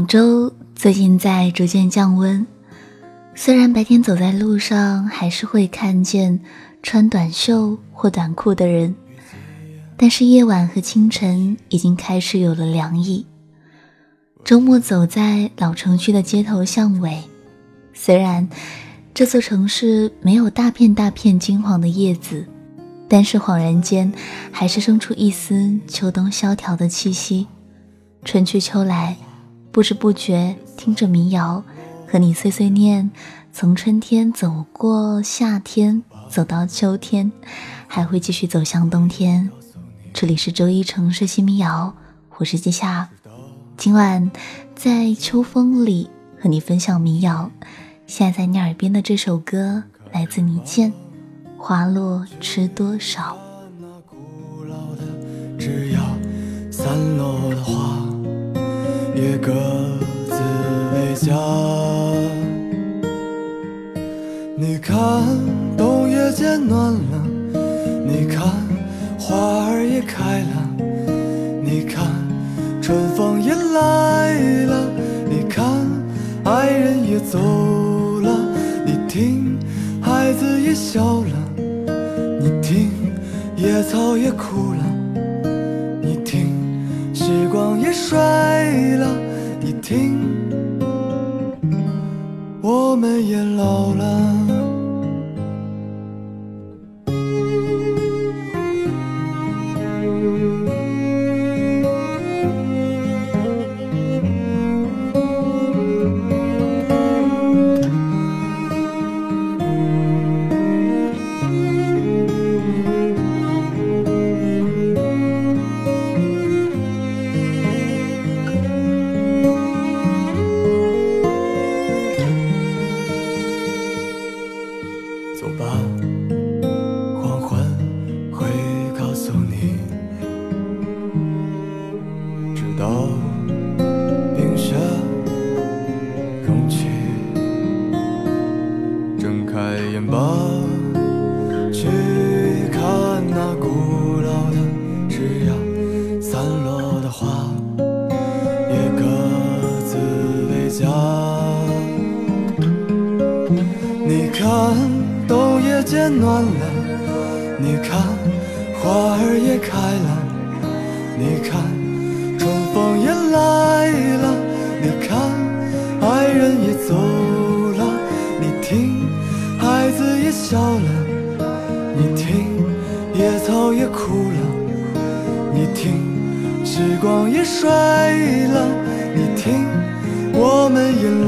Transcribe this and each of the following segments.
广州最近在逐渐降温，虽然白天走在路上还是会看见穿短袖或短裤的人，但是夜晚和清晨已经开始有了凉意。周末走在老城区的街头巷尾，虽然这座城市没有大片大片金黄的叶子，但是恍然间还是生出一丝秋冬萧条的气息。春去秋来。不知不觉听着民谣，和你碎碎念，从春天走过夏天，走到秋天，还会继续走向冬天。这里是周一城市新民谣，我是季夏。今晚在秋风里和你分享民谣。现在在你耳边的这首歌来自倪健，《花落知多少》。只要散落的花。也各自为家。你看，冬夜渐暖了；你看，花儿也开了；你看，春风也来了；你看，爱人也走了；你听，孩子也笑了；你听，野草也哭了。睡了，你听，我们也老了。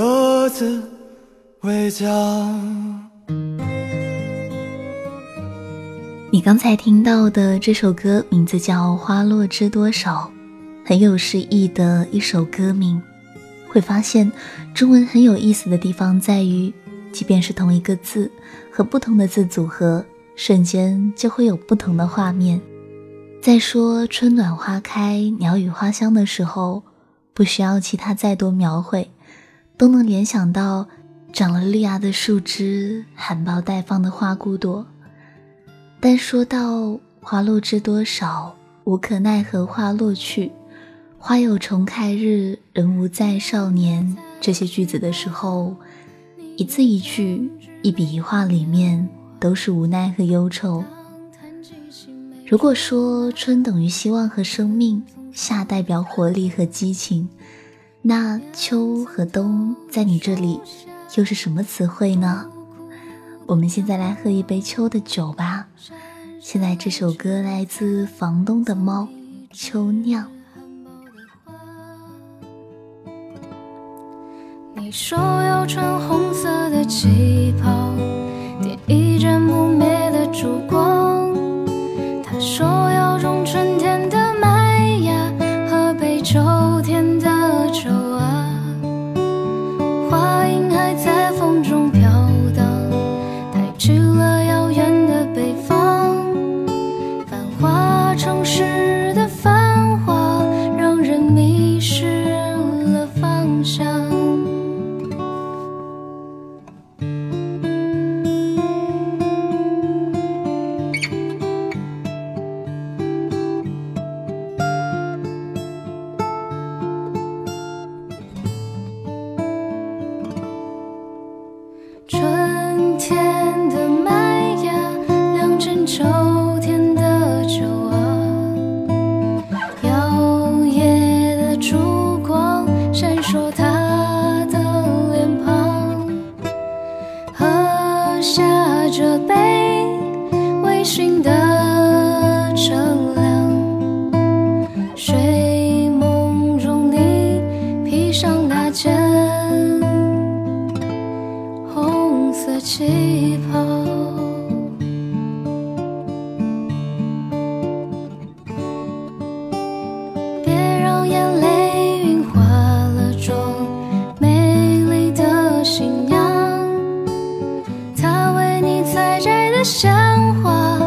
各自为家。你刚才听到的这首歌名字叫《花落知多少》，很有诗意的一首歌名。会发现中文很有意思的地方在于，即便是同一个字，和不同的字组合，瞬间就会有不同的画面。在说春暖花开、鸟语花香的时候，不需要其他再多描绘，都能联想到长了绿芽的树枝、含苞待放的花骨朵。但说到花落知多少，无可奈何花落去，花有重开日，人无再少年。这些句子的时候，一字一句，一笔一画里面都是无奈和忧愁。如果说春等于希望和生命，夏代表活力和激情，那秋和冬在你这里又是什么词汇呢？我们现在来喝一杯秋的酒吧。现在这首歌来自房东的猫，秋酿。你说要穿红色的旗袍，点一盏不灭的烛光。他说要种春天的麦芽和杯秋天的鲜花，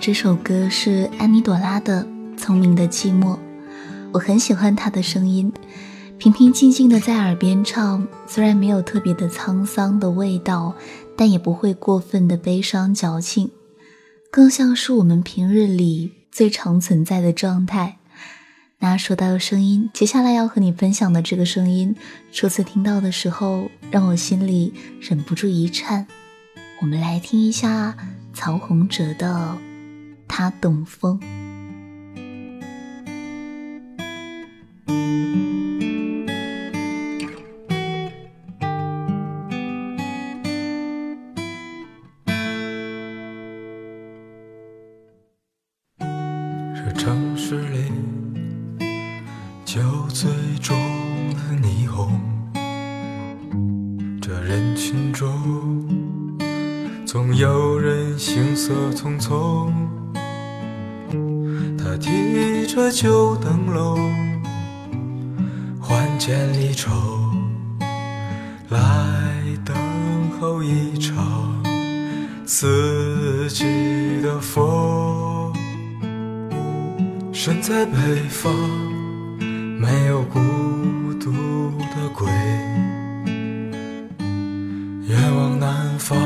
这首歌是安妮朵拉的《聪明的寂寞》，我很喜欢她的声音，平平静静的在耳边唱，虽然没有特别的沧桑的味道，但也不会过分的悲伤矫情，更像是我们平日里最常存在的状态。那说到声音，接下来要和你分享的这个声音，初次听到的时候，让我心里忍不住一颤。我们来听一下曹洪哲的《他懂风》。他提着旧灯笼，换件离愁，来等候一场四季的风。身在北方，没有孤独的鬼；远望南方，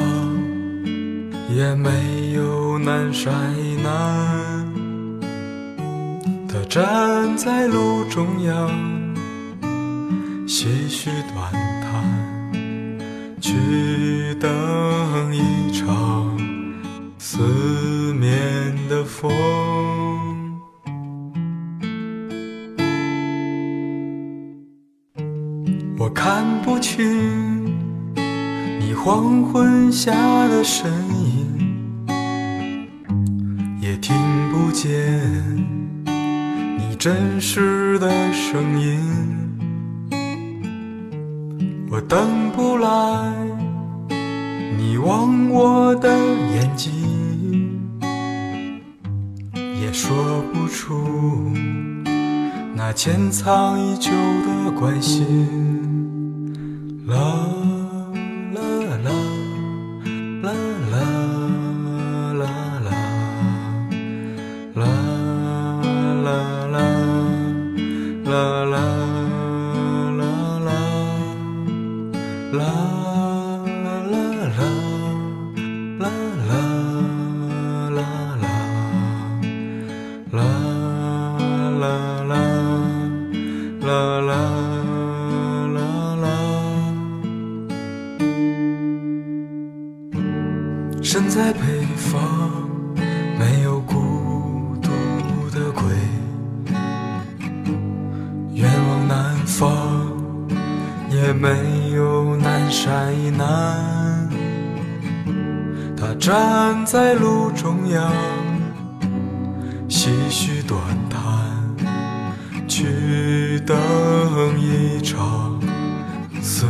也没有南山以南。站在路中央，唏嘘短叹，去等一场四面的风。我看不清你黄昏下的身影，也听不见真实的声音。我等不来你望我的眼睛，也说不出那潜藏已久的关心。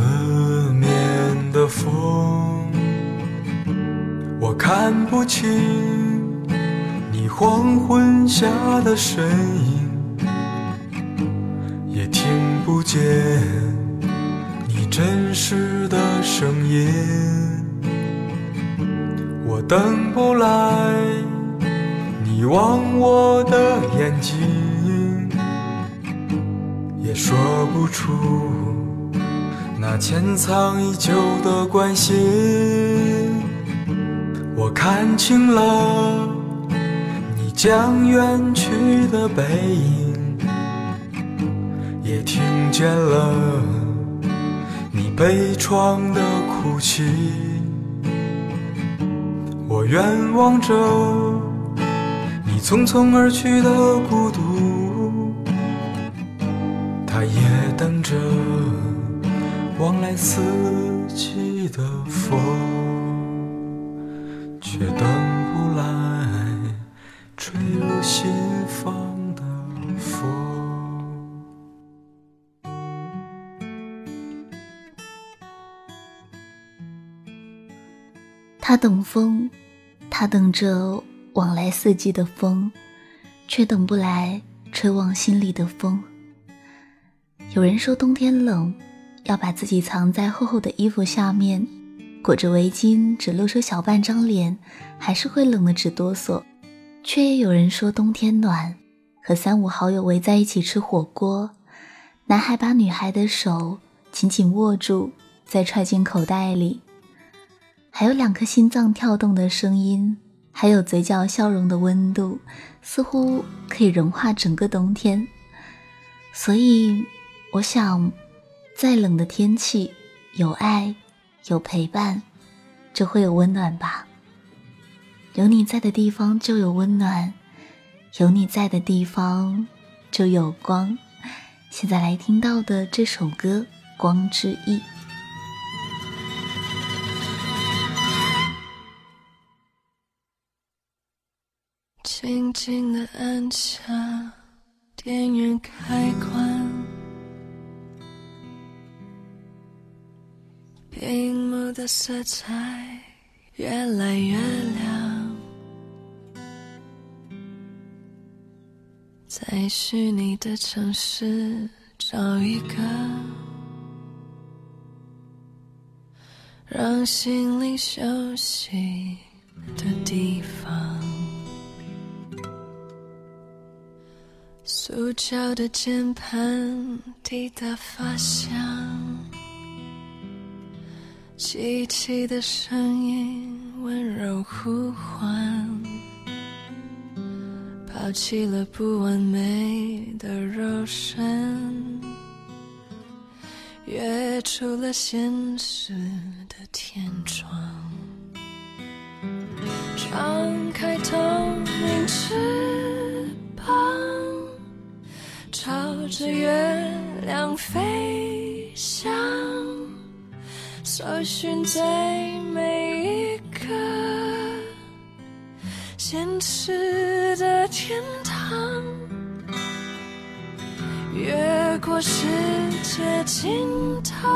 四面的风。我看不清你黄昏下的身影，也听不见你真实的声音。我等不来你望我的眼睛，也说不出那潜藏已久的关心。我看清了你将远去的背影，也听见了你悲怆的哭泣。我远望着你匆匆而去的孤独，他也等着往来四季的风却等不来吹入心房的风他等风他等着往来四季的风却等不来吹往心里的风。有人说冬天冷要把自己藏在厚厚的衣服下面，裹着围巾，只露出小半张脸，还是会冷得直哆嗦。却也有人说冬天暖，和三五好友围在一起吃火锅，男孩把女孩的手紧紧握住，再揣进口袋里。还有两颗心脏跳动的声音，还有嘴角笑容的温度，似乎可以融化整个冬天。所以，我想，再冷的天气，有爱，有陪伴，就会有温暖吧。有你在的地方就有温暖，有你在的地方就有光。现在来听到的这首歌《光之翼》。静静的按下电源开关，屏幕的色彩越来越亮，在虚拟的城市找一个让心灵休息的地方。塑胶的键盘滴答发响，机器的声音温柔呼唤，抛弃了不完美的肉身，跃出了现实的天窗，张开透明翅膀。朝着月亮飞翔，搜寻在每一个现实的天堂，越过世界尽头，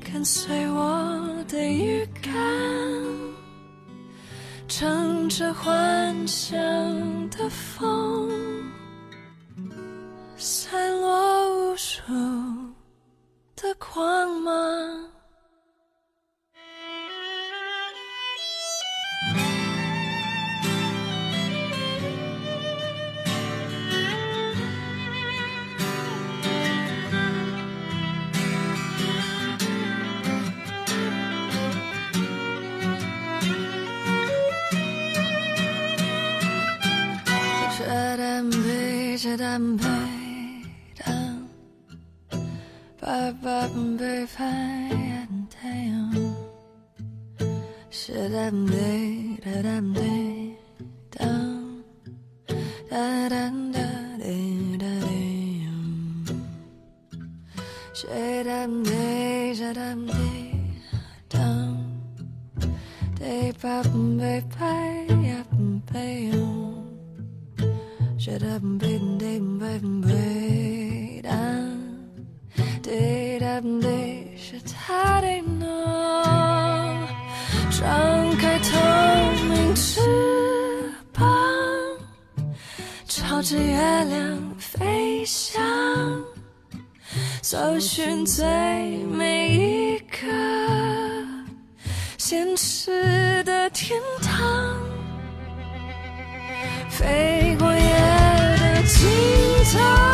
跟随我的预感，乘着幻想的风。杯，这单杯。被发现太阳，是哒滴哒哒滴当，哒哒哒滴哒滴，是哒滴是哒滴当，滴吧被拍呀被用，是哒滴滴被被当。滴答滴，是他的呢。张开透明翅膀，朝着月亮飞翔，搜寻最美一个现实的天堂，飞 time.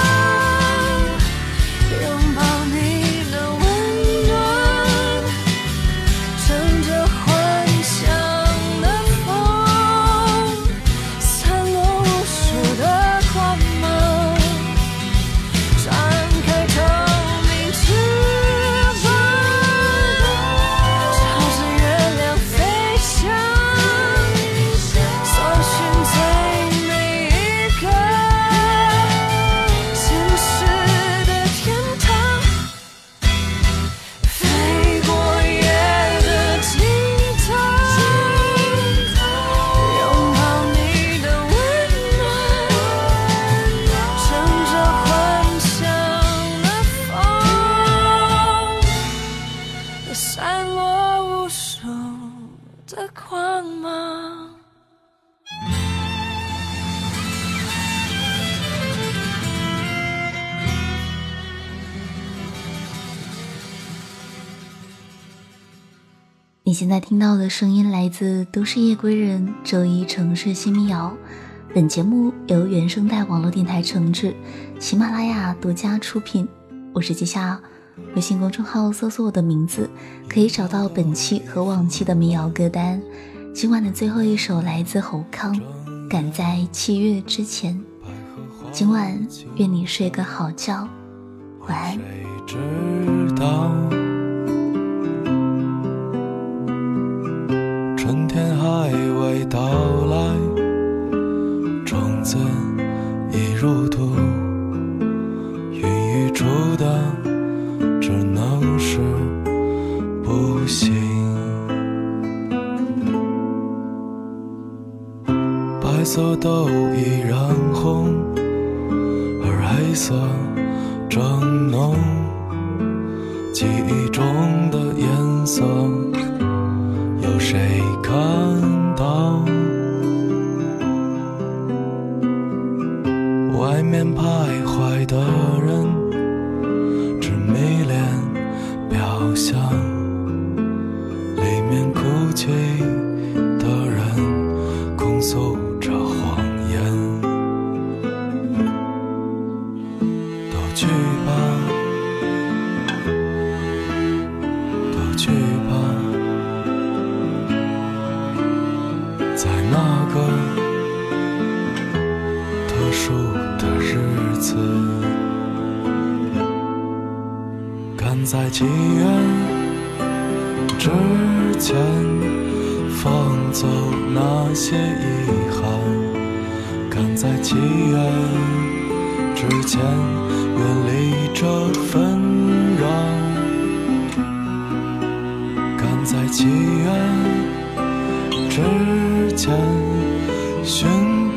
散落无数的光芒。你现在听到的声音来自《都市夜归人》，周一城市新民谣。本节目由原生态网络电台承制，喜马拉雅独家出品。我是季夏。微信公众号搜索我的名字，可以找到本期和往期的民谣歌单。今晚的最后一首来自侯康，《赶在七月之前》。今晚愿你睡个好觉，晚安。知道春天还未到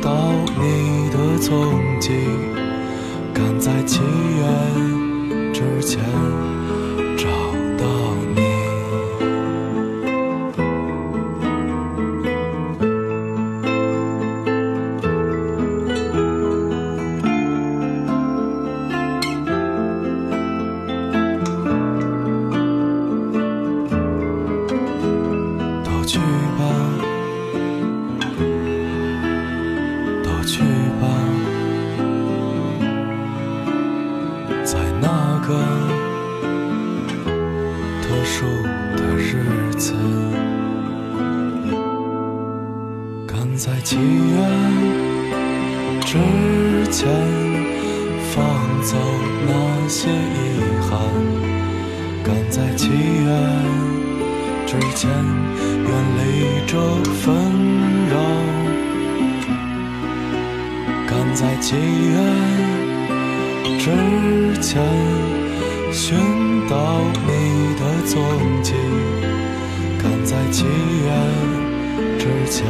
到你的踪迹，赶在七月之前找前放走那些遗憾，赶在七月。之前，远离这纷扰，赶在七月之前寻到你的踪迹，赶在七月之前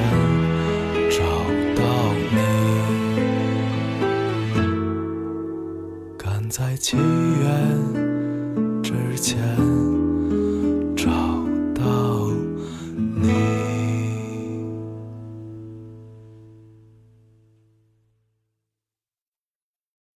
起源之前。